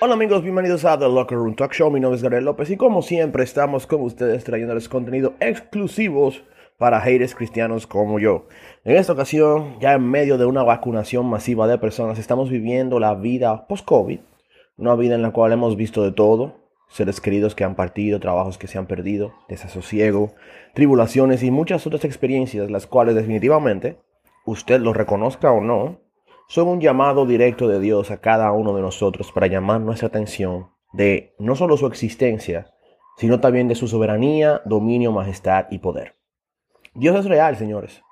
Hola amigos, bienvenidos a The Locker Room Talk Show. Mi nombre es Gabriel López y como siempre estamos con ustedes trayéndoles contenido exclusivos para haters cristianos como yo. En esta ocasión, ya en medio de una vacunación masiva de personas, estamos viviendo la vida post-COVID, una vida en la cual hemos visto de todo, seres queridos que han partido, trabajos que se han perdido, desasosiego, tribulaciones y muchas otras experiencias, las cuales definitivamente, usted lo reconozca o no, son un llamado directo de Dios a cada uno de nosotros para llamar nuestra atención de no solo su existencia, sino también de su soberanía, dominio, majestad y poder. Dios es real, señores.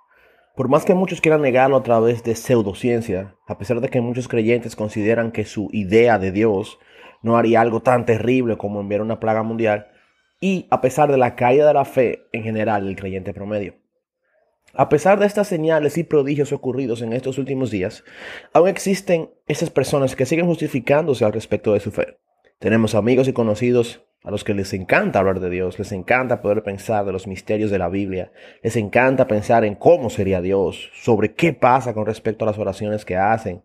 Por más que muchos quieran negarlo a través de pseudociencia, a pesar de que muchos creyentes consideran que su idea de Dios no haría algo tan terrible como enviar una plaga mundial, y a pesar de la caída de la fe en general del creyente promedio. A pesar de estas señales y prodigios ocurridos en estos últimos días, aún existen esas personas que siguen justificándose al respecto de su fe. Tenemos amigos y conocidos a los que les encanta hablar de Dios, les encanta poder pensar de los misterios de la Biblia, les encanta pensar en cómo sería Dios, sobre qué pasa con respecto a las oraciones que hacen,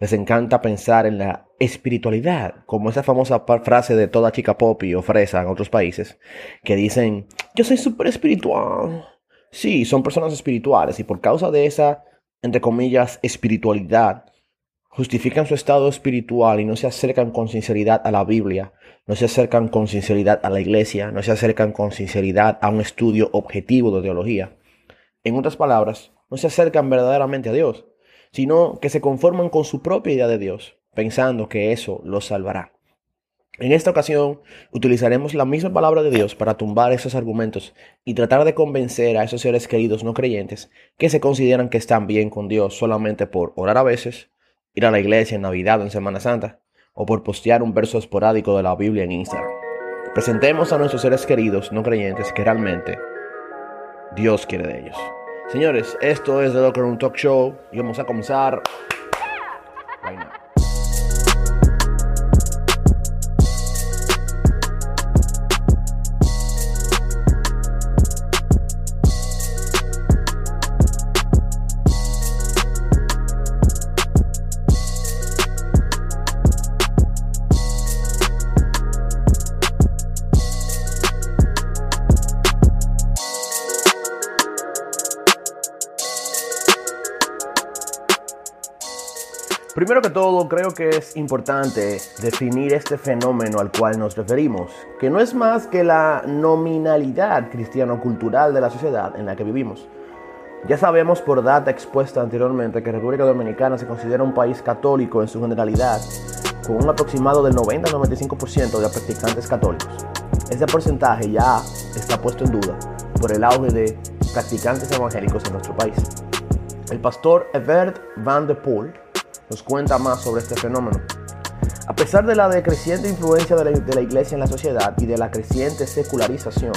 les encanta pensar en la espiritualidad, como esa famosa frase de toda chica pop o fresa en otros países, que dicen, yo soy súper espiritual, Sí, son personas espirituales y por causa de esa, entre comillas, espiritualidad, justifican su estado espiritual y no se acercan con sinceridad a la Biblia, no se acercan con sinceridad a la iglesia, no se acercan con sinceridad a un estudio objetivo de teología. En otras palabras, no se acercan verdaderamente a Dios, sino que se conforman con su propia idea de Dios, pensando que eso los salvará. En esta ocasión utilizaremos la misma palabra de Dios para tumbar esos argumentos y tratar de convencer a esos seres queridos no creyentes que se consideran que están bien con Dios solamente por orar a veces, ir a la iglesia en Navidad o en Semana Santa, o por postear un verso esporádico de la Biblia en Instagram. Presentemos a nuestros seres queridos no creyentes que realmente Dios quiere de ellos. Señores, esto es The Locker Room Talk Show y vamos a comenzar todo, creo que es importante definir este fenómeno al cual nos referimos, que no es más que la nominalidad cristiano-cultural de la sociedad en la que vivimos. Ya sabemos por data expuesta anteriormente que República Dominicana se considera un país católico en su generalidad, con un aproximado del 90-95% de practicantes católicos. Ese porcentaje ya está puesto en duda por el auge de practicantes evangélicos en nuestro país. El pastor Evert Van de Poel nos cuenta más sobre este fenómeno. A pesar de la decreciente influencia de la, iglesia en la sociedad y de la creciente secularización,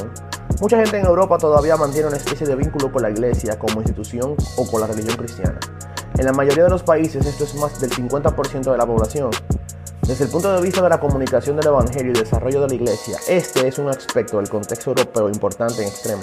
mucha gente en Europa todavía mantiene una especie de vínculo con la iglesia como institución o con la religión cristiana. En la mayoría de los países esto es más del 50% de la población. Desde el punto de vista de la comunicación del Evangelio y desarrollo de la iglesia, este es un aspecto del contexto europeo importante en extremo.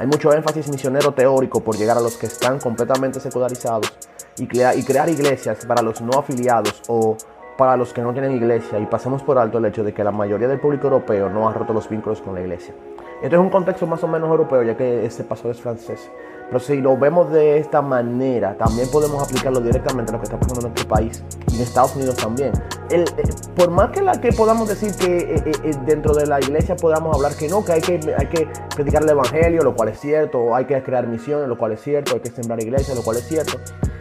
Hay mucho énfasis misionero teórico por llegar a los que están completamente secularizados y, crear iglesias para los no afiliados o para los que no tienen iglesia y pasamos por alto el hecho de que la mayoría del público europeo no ha roto los vínculos con la iglesia. Esto es un contexto más o menos europeo, ya que este paso es francés. Pero si lo vemos de esta manera, también podemos aplicarlo directamente a lo que está pasando en nuestro país y en Estados Unidos también. El, eh, por más que, la, que podamos decir que eh, eh, dentro de la iglesia podamos hablar que no, que hay, que hay que predicar el evangelio, lo cual es cierto, o hay que crear misiones, lo cual es cierto, hay que sembrar iglesias, lo cual es cierto.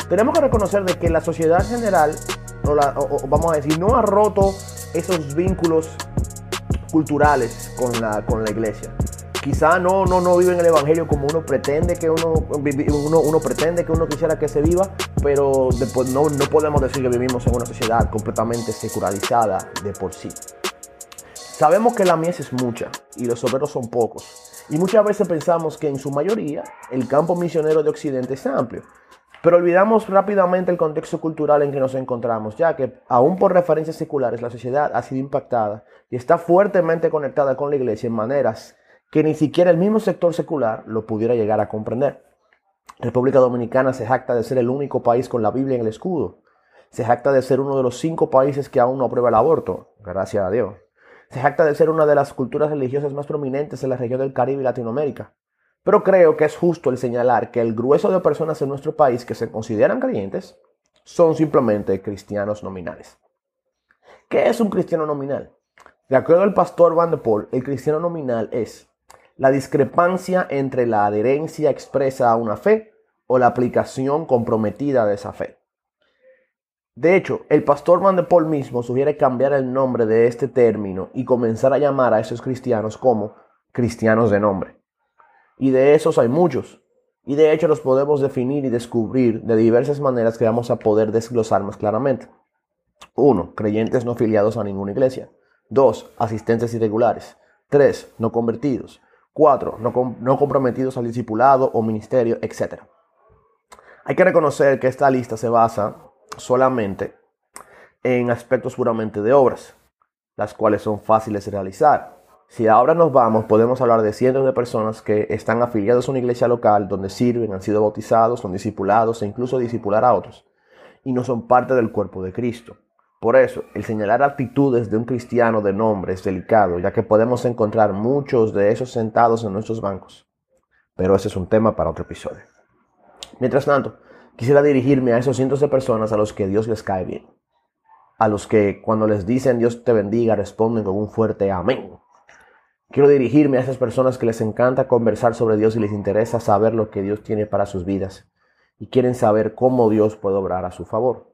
Tenemos que reconocer de que la sociedad en general, o, vamos a decir, no ha roto esos vínculos culturales con la, con la iglesia. Quizá no, no, no vive en el evangelio como uno pretende que uno, uno, uno pretende que uno quisiera que se viva, pero después no, no podemos decir que vivimos en una sociedad completamente secularizada de por sí. Sabemos que la mies es mucha y los obreros son pocos. Y muchas veces pensamos que en su mayoría el campo misionero de Occidente es amplio. Pero olvidamos rápidamente el contexto cultural en que nos encontramos, ya que, aún por referencias seculares, la sociedad ha sido impactada y está fuertemente conectada con la iglesia en maneras que ni siquiera el mismo sector secular lo pudiera llegar a comprender. República Dominicana se jacta de ser el único país con la Biblia en el escudo. Se jacta de ser uno de los cinco países que aún no aprueba el aborto, gracias a Dios. Se jacta de ser una de las culturas religiosas más prominentes en la región del Caribe y Latinoamérica. Pero creo que es justo el señalar que el grueso de personas en nuestro país que se consideran creyentes son simplemente cristianos nominales. ¿Qué es un cristiano nominal? De acuerdo al pastor Van de Poel, el cristiano nominal es la discrepancia entre la adherencia expresa a una fe o la aplicación comprometida de esa fe. De hecho, el pastor Van de Paul mismo sugiere cambiar el nombre de este término y comenzar a llamar a esos cristianos como cristianos de nombre. Y de esos hay muchos. Y de hecho los podemos definir y descubrir de diversas maneras que vamos a poder desglosar más claramente. 1. Creyentes no afiliados a ninguna iglesia. 2. Asistentes irregulares. 3. No convertidos. 4. No, no comprometidos al discipulado o ministerio, etc. Hay que reconocer que esta lista se basa solamente en aspectos puramente de obras, las cuales son fáciles de realizar. Si ahora nos vamos, podemos hablar de cientos de personas que están afiliados a una iglesia local donde sirven, han sido bautizados, son discipulados e incluso discipular a otros, y no son parte del cuerpo de Cristo. Por eso, el señalar actitudes de un cristiano de nombre es delicado, ya que podemos encontrar muchos de esos sentados en nuestros bancos. Pero ese es un tema para otro episodio. Mientras tanto, Quisiera dirigirme a esos cientos de personas a los que Dios les cae bien. A los que cuando les dicen Dios te bendiga responden con un fuerte amén. Quiero dirigirme a esas personas que les encanta conversar sobre Dios y les interesa saber lo que Dios tiene para sus vidas y quieren saber cómo Dios puede obrar a su favor.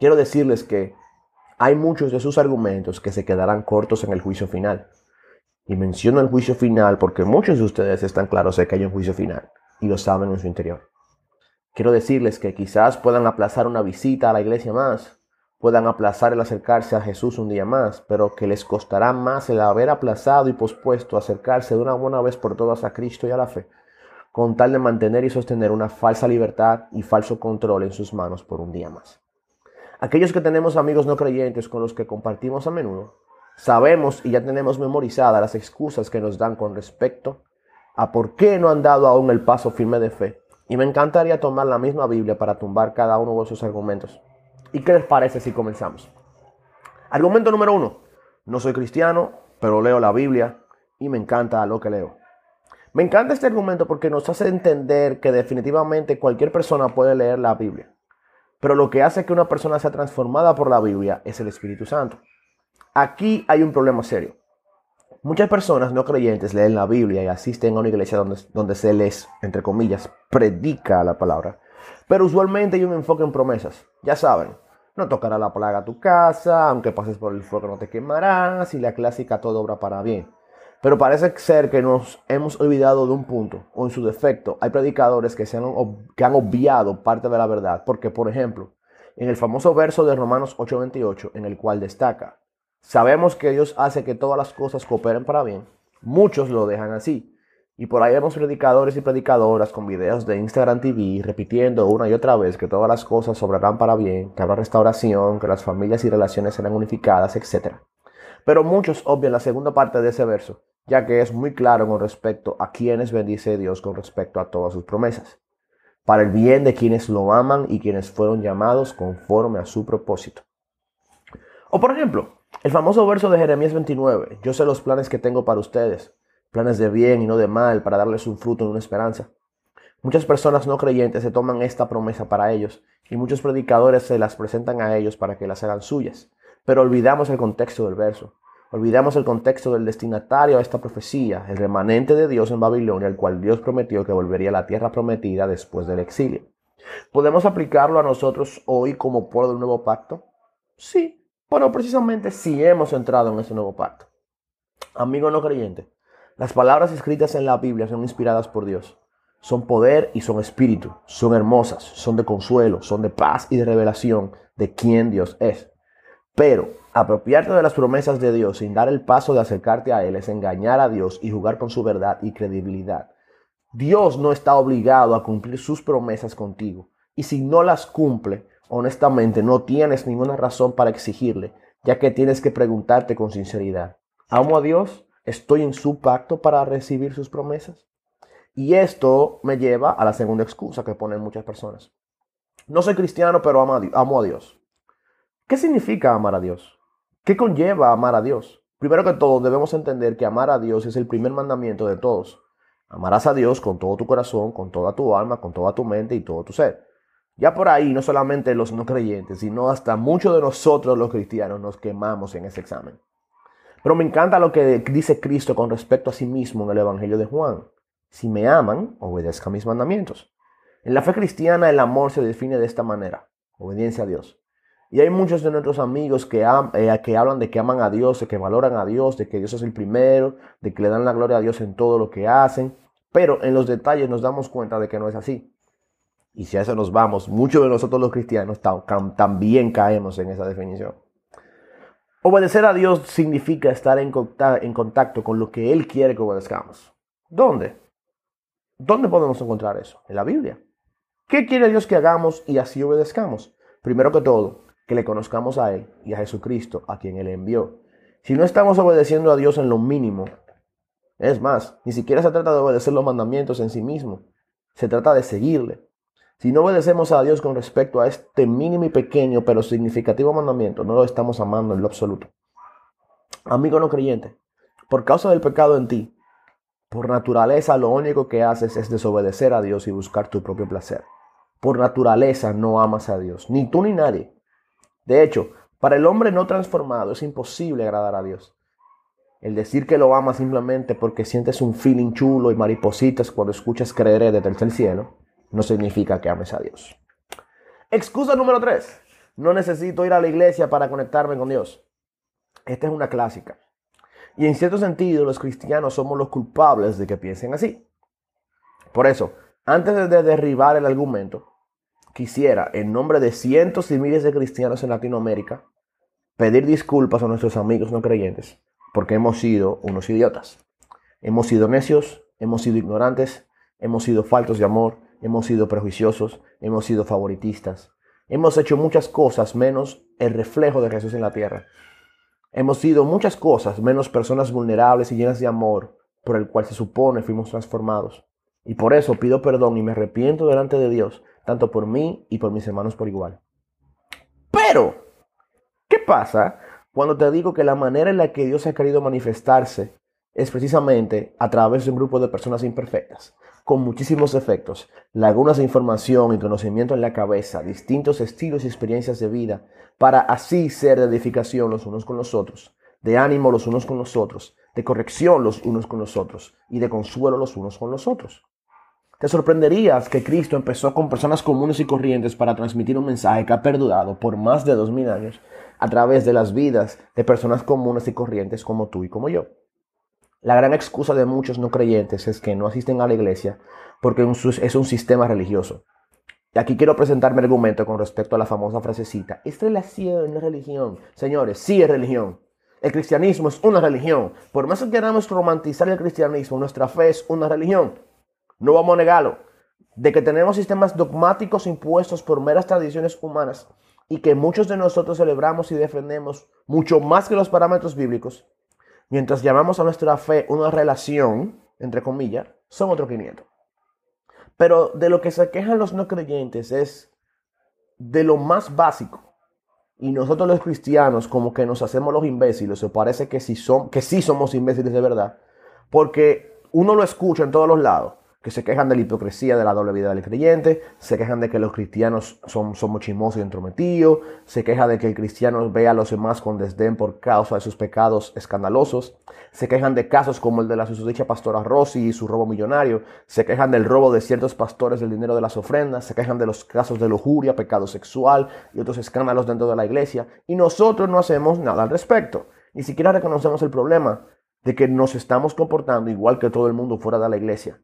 Quiero decirles que hay muchos de sus argumentos que se quedarán cortos en el juicio final. Y menciono el juicio final porque muchos de ustedes están claros de que hay un juicio final y lo saben en su interior. Quiero decirles que quizás puedan aplazar una visita a la iglesia más, puedan aplazar el acercarse a Jesús un día más, pero que les costará más el haber aplazado y pospuesto acercarse de una buena vez por todas a Cristo y a la fe, con tal de mantener y sostener una falsa libertad y falso control en sus manos por un día más. Aquellos que tenemos amigos no creyentes con los que compartimos a menudo, sabemos y ya tenemos memorizadas las excusas que nos dan con respecto a por qué no han dado aún el paso firme de fe y me encantaría tomar la misma Biblia para tumbar cada uno de esos argumentos. ¿Y qué les parece si comenzamos? Argumento número uno. No soy cristiano, pero leo la Biblia y me encanta lo que leo. Me encanta este argumento porque nos hace entender que definitivamente cualquier persona puede leer la Biblia. Pero lo que hace que una persona sea transformada por la Biblia es el Espíritu Santo. Aquí hay un problema serio. Muchas personas no creyentes leen la Biblia y asisten a una iglesia donde, donde se les, entre comillas, predica la palabra. Pero usualmente hay un enfoque en promesas. Ya saben, no tocará la plaga a tu casa, aunque pases por el fuego no te quemarás, y la clásica todo obra para bien. Pero parece ser que nos hemos olvidado de un punto, o en su defecto, hay predicadores que, se han, que han obviado parte de la verdad, porque por ejemplo, en el famoso verso de Romanos 8:28, en el cual destaca, Sabemos que Dios hace que todas las cosas cooperen para bien. Muchos lo dejan así. Y por ahí vemos predicadores y predicadoras con videos de Instagram TV repitiendo una y otra vez que todas las cosas sobrarán para bien, que habrá restauración, que las familias y relaciones serán unificadas, etc. Pero muchos obvian la segunda parte de ese verso, ya que es muy claro con respecto a quienes bendice Dios con respecto a todas sus promesas, para el bien de quienes lo aman y quienes fueron llamados conforme a su propósito. O por ejemplo, el famoso verso de Jeremías 29, yo sé los planes que tengo para ustedes, planes de bien y no de mal, para darles un fruto y una esperanza. Muchas personas no creyentes se toman esta promesa para ellos y muchos predicadores se las presentan a ellos para que las hagan suyas. Pero olvidamos el contexto del verso. Olvidamos el contexto del destinatario a esta profecía, el remanente de Dios en Babilonia, el cual Dios prometió que volvería a la tierra prometida después del exilio. ¿Podemos aplicarlo a nosotros hoy como pueblo del nuevo pacto? Sí, bueno, precisamente si hemos entrado en ese nuevo pacto. Amigo no creyente, las palabras escritas en la Biblia son inspiradas por Dios. Son poder y son espíritu. Son hermosas, son de consuelo, son de paz y de revelación de quién Dios es. Pero apropiarte de las promesas de Dios sin dar el paso de acercarte a Él es engañar a Dios y jugar con su verdad y credibilidad. Dios no está obligado a cumplir sus promesas contigo. Y si no las cumple, honestamente no tienes ninguna razón para exigirle, ya que tienes que preguntarte con sinceridad, ¿amo a Dios? ¿Estoy en su pacto para recibir sus promesas? Y esto me lleva a la segunda excusa que ponen muchas personas. No soy cristiano, pero amo a, Dios. ¿Qué significa amar a Dios? ¿Qué conlleva amar a Dios? Primero que todo, debemos entender que amar a Dios es el primer mandamiento de todos. Amarás a Dios con todo tu corazón, con toda tu alma, con toda tu mente y todo tu ser. Ya por ahí, no solamente los no creyentes, sino hasta muchos de nosotros los cristianos nos quemamos en ese examen. Pero me encanta lo que dice Cristo con respecto a sí mismo en el Evangelio de Juan. Si me aman, obedezcan mis mandamientos. En la fe cristiana el amor se define de esta manera, obediencia a Dios. Y hay muchos de nuestros amigos que, eh, que hablan de que aman a Dios, de que valoran a Dios, de que Dios es el primero, de que le dan la gloria a Dios en todo lo que hacen, pero en los detalles nos damos cuenta de que no es así. Y si a eso nos vamos, muchos de nosotros los cristianos también caemos en esa definición. Obedecer a Dios significa estar en contacto con lo que Él quiere que obedezcamos. ¿Dónde? ¿Dónde podemos encontrar eso? En la Biblia. ¿Qué quiere Dios que hagamos y así obedezcamos? Primero que todo, que le conozcamos a Él y a Jesucristo, a quien Él envió. Si no estamos obedeciendo a Dios en lo mínimo, es más, ni siquiera se trata de obedecer los mandamientos en sí mismo, se trata de seguirle. Si no obedecemos a Dios con respecto a este mínimo y pequeño pero significativo mandamiento, no lo estamos amando en lo absoluto. Amigo no creyente, por causa del pecado en ti, por naturaleza lo único que haces es desobedecer a Dios y buscar tu propio placer. Por naturaleza no amas a Dios, ni tú ni nadie. De hecho, para el hombre no transformado es imposible agradar a Dios. El decir que lo amas simplemente porque sientes un feeling chulo y maripositas cuando escuchas creer desde el cielo no significa que ames a Dios. Excusa número 3. No necesito ir a la iglesia para conectarme con Dios. Esta es una clásica. Y en cierto sentido, los cristianos somos los culpables de que piensen así. Por eso, antes de derribar el argumento, quisiera, en nombre de cientos y miles de cristianos en Latinoamérica, pedir disculpas a nuestros amigos no creyentes, porque hemos sido unos idiotas. Hemos sido necios, hemos sido ignorantes, hemos sido faltos de amor, hemos sido prejuiciosos, hemos sido favoritistas, hemos hecho muchas cosas menos el reflejo de Jesús en la tierra. Hemos sido muchas cosas menos personas vulnerables y llenas de amor por el cual se supone fuimos transformados. Y por eso pido perdón y me arrepiento delante de Dios, tanto por mí y por mis hermanos por igual. Pero, ¿qué pasa cuando te digo que la manera en la que Dios ha querido manifestarse es precisamente a través de un grupo de personas imperfectas? con muchísimos efectos, lagunas de información y conocimiento en la cabeza, distintos estilos y experiencias de vida, para así ser de edificación los unos con los otros, de ánimo los unos con los otros, de corrección los unos con los otros y de consuelo los unos con los otros. Te sorprenderías que Cristo empezó con personas comunes y corrientes para transmitir un mensaje que ha perdurado por más de dos mil años a través de las vidas de personas comunes y corrientes como tú y como yo. La gran excusa de muchos no creyentes es que no asisten a la iglesia porque es un sistema religioso. Y aquí quiero presentar mi argumento con respecto a la famosa frasecita. Es relación, no religión. Señores, sí es religión. El cristianismo es una religión. Por más que queramos romantizar el cristianismo, nuestra fe es una religión. No vamos a negarlo. De que tenemos sistemas dogmáticos impuestos por meras tradiciones humanas y que muchos de nosotros celebramos y defendemos mucho más que los parámetros bíblicos, Mientras llamamos a nuestra fe una relación, entre comillas, son otros 500. Pero de lo que se quejan los no creyentes es de lo más básico. Y nosotros los cristianos como que nos hacemos los imbéciles, o parece que sí, son, que sí somos imbéciles de verdad, porque uno lo escucha en todos los lados que se quejan de la hipocresía de la doble vida del creyente, se quejan de que los cristianos son, somos chismosos y entrometidos, se queja de que el cristiano ve a los demás con desdén por causa de sus pecados escandalosos, se quejan de casos como el de la susodicha pastora Rossi y su robo millonario, se quejan del robo de ciertos pastores del dinero de las ofrendas, se quejan de los casos de lujuria, pecado sexual y otros escándalos dentro de la iglesia, y nosotros no hacemos nada al respecto, ni siquiera reconocemos el problema de que nos estamos comportando igual que todo el mundo fuera de la iglesia.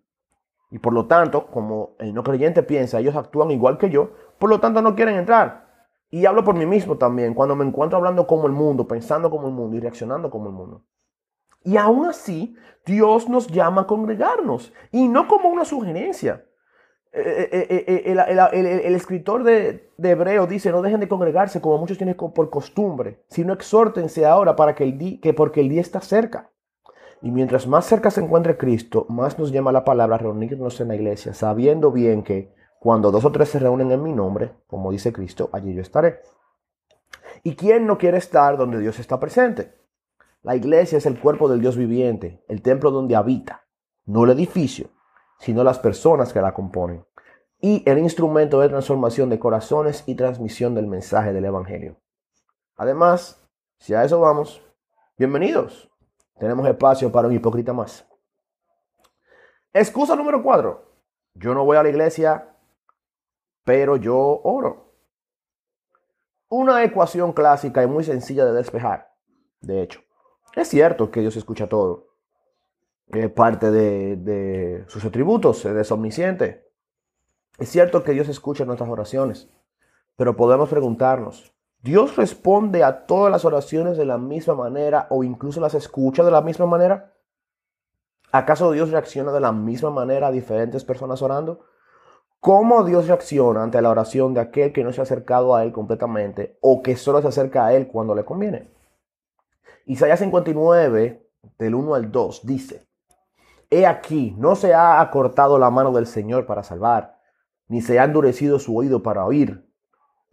Y por lo tanto, como el no creyente piensa, ellos actúan igual que yo, por lo tanto no quieren entrar. Y hablo por mí mismo también, cuando me encuentro hablando como el mundo, pensando como el mundo y reaccionando como el mundo. Y aún así, Dios nos llama a congregarnos y no como una sugerencia. Eh, eh, eh, el, escritor de, Hebreo dice, no dejen de congregarse como muchos tienen por costumbre, sino exhórtense ahora para que, el que porque el día está cerca. Y mientras más cerca se encuentre Cristo, más nos llama la palabra reunirnos en la iglesia, sabiendo bien que Cuando dos o tres se reúnen en mi nombre, como dice Cristo, allí yo estaré. ¿Y quién no quiere estar donde Dios está presente? La iglesia es el cuerpo del Dios viviente, el templo donde habita, no el edificio, sino las personas que la componen, y el instrumento de transformación de corazones y transmisión del mensaje del Evangelio. Además, si a eso vamos, bienvenidos. Tenemos espacio para un hipócrita más. Excusa número cuatro. Yo no voy a la iglesia, pero yo oro. Una ecuación clásica y muy sencilla de despejar. De hecho, es cierto que Dios escucha todo. Es parte de, de sus atributos, es omnisciente. Es cierto que Dios escucha nuestras oraciones, pero podemos preguntarnos, ¿Dios responde a todas las oraciones de la misma manera o incluso las escucha de la misma manera? ¿Acaso Dios reacciona de la misma manera a diferentes personas orando? ¿Cómo Dios reacciona ante la oración de aquel que no se ha acercado a Él completamente o que solo se acerca a Él cuando le conviene? Isaías 59, del 1 al 2, dice, He aquí, no se ha acortado la mano del Señor para salvar, ni se ha endurecido su oído para oír,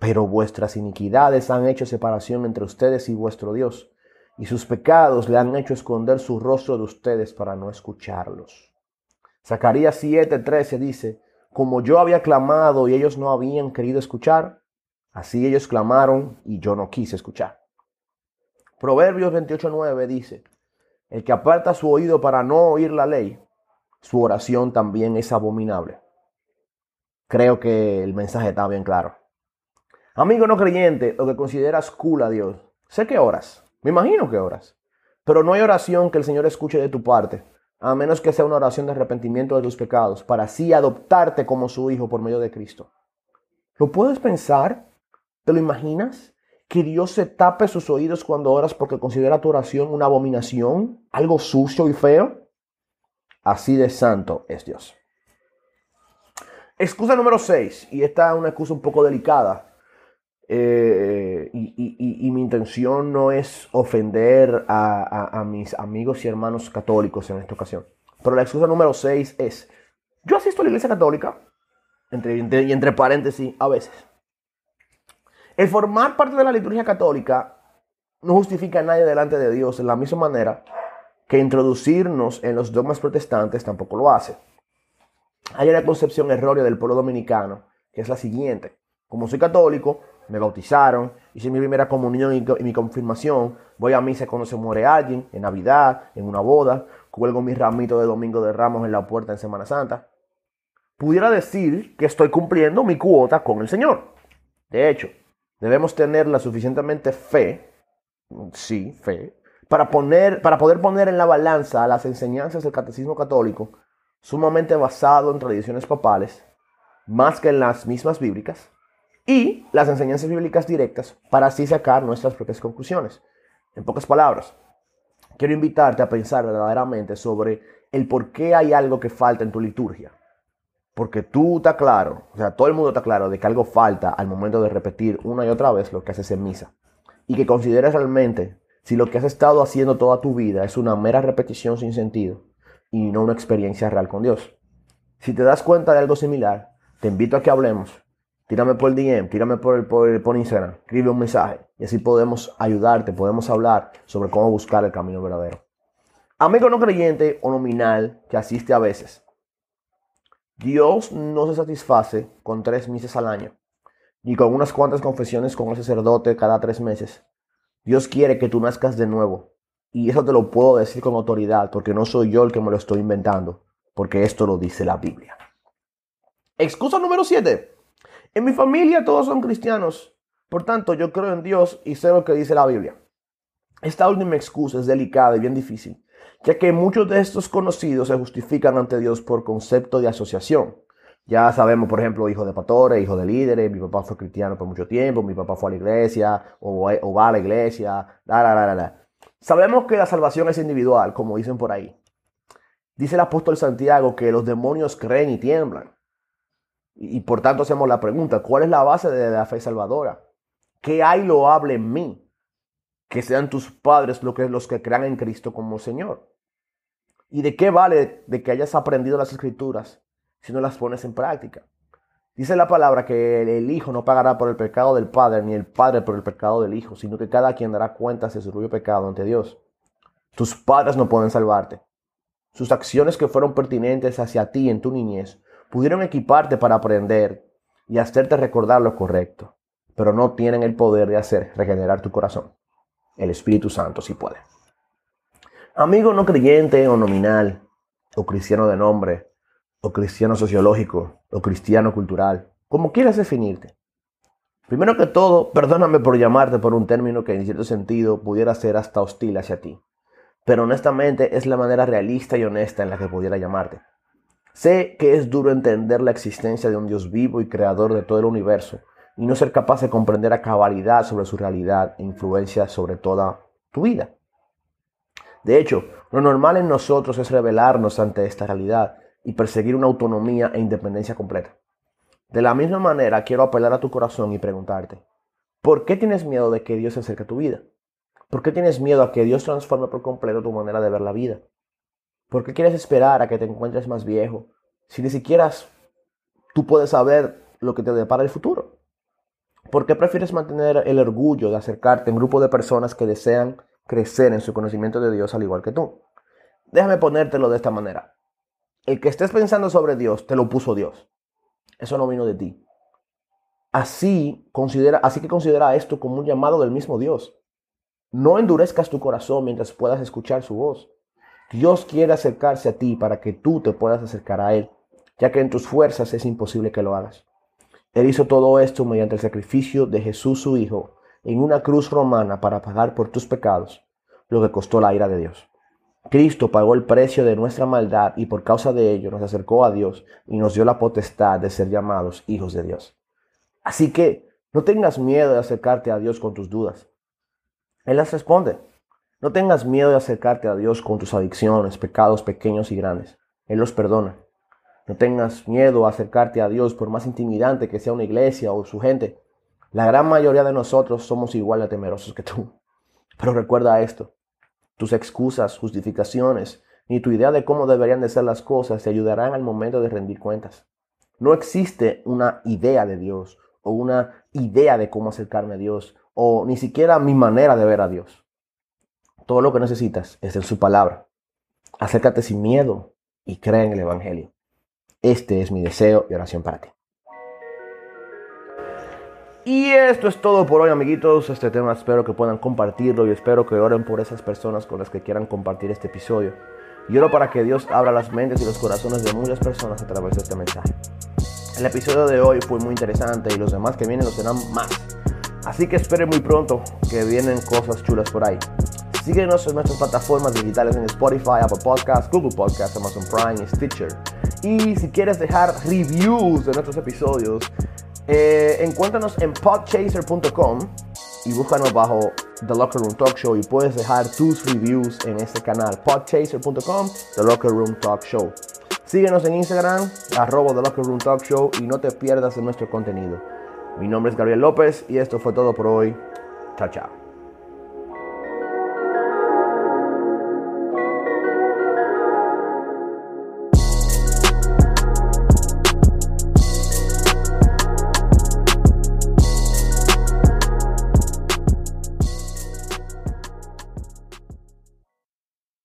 pero vuestras iniquidades han hecho separación entre ustedes y vuestro Dios, y sus pecados le han hecho esconder su rostro de ustedes para no escucharlos. Zacarías 7:13 dice, como yo había clamado y ellos no habían querido escuchar, así ellos clamaron y yo no quise escuchar. Proverbios 28:9 dice, el que aparta su oído para no oír la ley, su oración también es abominable. Creo que el mensaje está bien claro. Amigo no creyente, lo que consideras cool a Dios, sé que oras, me imagino que oras, pero no hay oración que el Señor escuche de tu parte a menos que sea una oración de arrepentimiento de tus pecados, para así adoptarte como su hijo por medio de Cristo. ¿Lo puedes pensar? ¿Te lo imaginas? Que Dios se tape sus oídos cuando oras porque considera tu oración una abominación, algo sucio y feo. Así de santo es Dios. Excusa número 6, y esta es una excusa un poco delicada, eh, y, mi intención no es ofender a, mis amigos y hermanos católicos en esta ocasión. Pero la excusa número 6 es, yo asisto a la iglesia católica, entre, y entre paréntesis, a veces. El formar parte de la liturgia católica no justifica a nadie delante de Dios de la misma manera que introducirnos en los dogmas protestantes tampoco lo hace. Hay una concepción errónea del pueblo dominicano, que es la siguiente. Como soy católico, me bautizaron, hice mi primera comunión y, mi confirmación, voy a misa cuando se muere alguien, en Navidad, en una boda, cuelgo mi ramito de Domingo de Ramos en la puerta en Semana Santa. Pudiera decir que estoy cumpliendo mi cuota con el Señor. De hecho, debemos tener la suficientemente fe, sí, fe, para, poner, para poder poner en la balanza las enseñanzas del catecismo católico, sumamente basado en tradiciones papales, más que en las mismas bíblicas, y las enseñanzas bíblicas directas para así sacar nuestras propias conclusiones. En pocas palabras, quiero invitarte a pensar verdaderamente sobre el por qué hay algo que falta en tu liturgia. Porque tú estás claro, o sea, todo el mundo está claro de que algo falta al momento de repetir una y otra vez lo que haces en misa. Y que consideres realmente si lo que has estado haciendo toda tu vida es una mera repetición sin sentido y no una experiencia real con Dios. Si te das cuenta de algo similar, te invito a que hablemos tírame por el DM, tírame por, el, por, por Instagram, escribe un mensaje y así podemos ayudarte, podemos hablar sobre cómo buscar el camino verdadero. Amigo no creyente o nominal que asiste a veces. Dios no se satisface con tres meses al año, ni con unas cuantas confesiones con el sacerdote cada tres meses. Dios quiere que tú nazcas de nuevo. Y eso te lo puedo decir con autoridad, porque no soy yo el que me lo estoy inventando, porque esto lo dice la Biblia. Excusa número 7. En mi familia todos son cristianos, por tanto yo creo en Dios y sé lo que dice la Biblia. Esta última excusa es delicada y bien difícil, ya que muchos de estos conocidos se justifican ante Dios por concepto de asociación. Ya sabemos, por ejemplo, hijo de pastores, hijo de líderes, mi papá fue cristiano por mucho tiempo, mi papá fue a la iglesia o, va a la iglesia, Sabemos que la salvación es individual, como dicen por ahí. Dice el apóstol Santiago que los demonios creen y tiemblan. Y, por tanto hacemos la pregunta, ¿cuál es la base de la fe salvadora? ¿Qué hay loable en mí? Que sean tus padres los que, los que crean en Cristo como Señor. ¿Y de qué vale de que hayas aprendido las escrituras si no las pones en práctica? Dice la palabra que el Hijo no pagará por el pecado del Padre, ni el Padre por el pecado del Hijo, sino que cada quien dará cuentas de su propio pecado ante Dios. Tus padres no pueden salvarte. Sus acciones que fueron pertinentes hacia ti en tu niñez pudieron equiparte para aprender y hacerte recordar lo correcto, pero no tienen el poder de hacer regenerar tu corazón. El Espíritu Santo sí puede. Amigo no creyente o nominal, o cristiano de nombre, o cristiano sociológico, o cristiano cultural, como quieras definirte. Primero que todo, perdóname por llamarte por un término que en cierto sentido pudiera ser hasta hostil hacia ti, pero honestamente es la manera realista y honesta en la que pudiera llamarte. Sé que es duro entender la existencia de un Dios vivo y creador de todo el universo y no ser capaz de comprender a cabalidad sobre su realidad e influencia sobre toda tu vida. De hecho, lo normal en nosotros es rebelarnos ante esta realidad y perseguir una autonomía e independencia completa. De la misma manera, quiero apelar a tu corazón y preguntarte, ¿por qué tienes miedo de que Dios se acerque a tu vida? ¿Por qué tienes miedo a que Dios transforme por completo tu manera de ver la vida? ¿Por qué quieres esperar a que te encuentres más viejo si ni siquiera tú puedes saber lo que te depara el futuro? ¿Por qué prefieres mantener el orgullo de acercarte a un grupo de personas que desean crecer en su conocimiento de Dios al igual que tú. Déjame ponértelo de esta manera. El que estés pensando sobre Dios, te lo puso Dios. Eso no vino de ti. Así, considera, así que considera esto como un llamado del mismo Dios. No endurezcas tu corazón mientras puedas escuchar su voz. Dios quiere acercarse a ti para que tú te puedas acercar a Él, ya que en tus fuerzas es imposible que lo hagas. Él hizo todo esto mediante el sacrificio de Jesús su Hijo, en una cruz romana para pagar por tus pecados, lo que costó la ira de Dios. Cristo pagó el precio de nuestra maldad y por causa de ello nos acercó a Dios y nos dio la potestad de ser llamados hijos de Dios. Así que no tengas miedo de acercarte a Dios con tus dudas. Él las responde. No tengas miedo de acercarte a Dios con tus adicciones, pecados pequeños y grandes. Él los perdona. No tengas miedo a acercarte a Dios por más intimidante que sea una iglesia o su gente. La gran mayoría de nosotros somos igual de temerosos que tú. Pero recuerda esto, tus excusas, justificaciones, ni tu idea de cómo deberían de ser las cosas te ayudarán al momento de rendir cuentas. No existe una idea de Dios o una idea de cómo acercarme a Dios o ni siquiera mi manera de ver a Dios. Todo lo que necesitas es en su palabra. Acércate sin miedo y cree en el Evangelio. Este es mi deseo y oración para ti. Y esto es todo por hoy, amiguitos. Este tema espero que puedan compartirlo y espero que oren por esas personas con las que quieran compartir este episodio. Y oro para que Dios abra las mentes y los corazones de muchas personas a través de este mensaje. El episodio de hoy fue muy interesante y los demás que vienen lo serán más. Así que esperen muy pronto que vienen cosas chulas por ahí. Síguenos en nuestras plataformas digitales en Spotify, Apple Podcasts, Google Podcasts, Amazon Prime Stitcher. Y si quieres dejar reviews de nuestros episodios, eh, encuéntranos en podchaser.com y búscanos bajo The Locker Room Talk Show y puedes dejar tus reviews en este canal, podchaser.com, The Locker Room Talk Show. Síguenos en Instagram, arroba The Locker Room Talk Show y no te pierdas de nuestro contenido. Mi nombre es Gabriel López y esto fue todo por hoy. Chao, chao.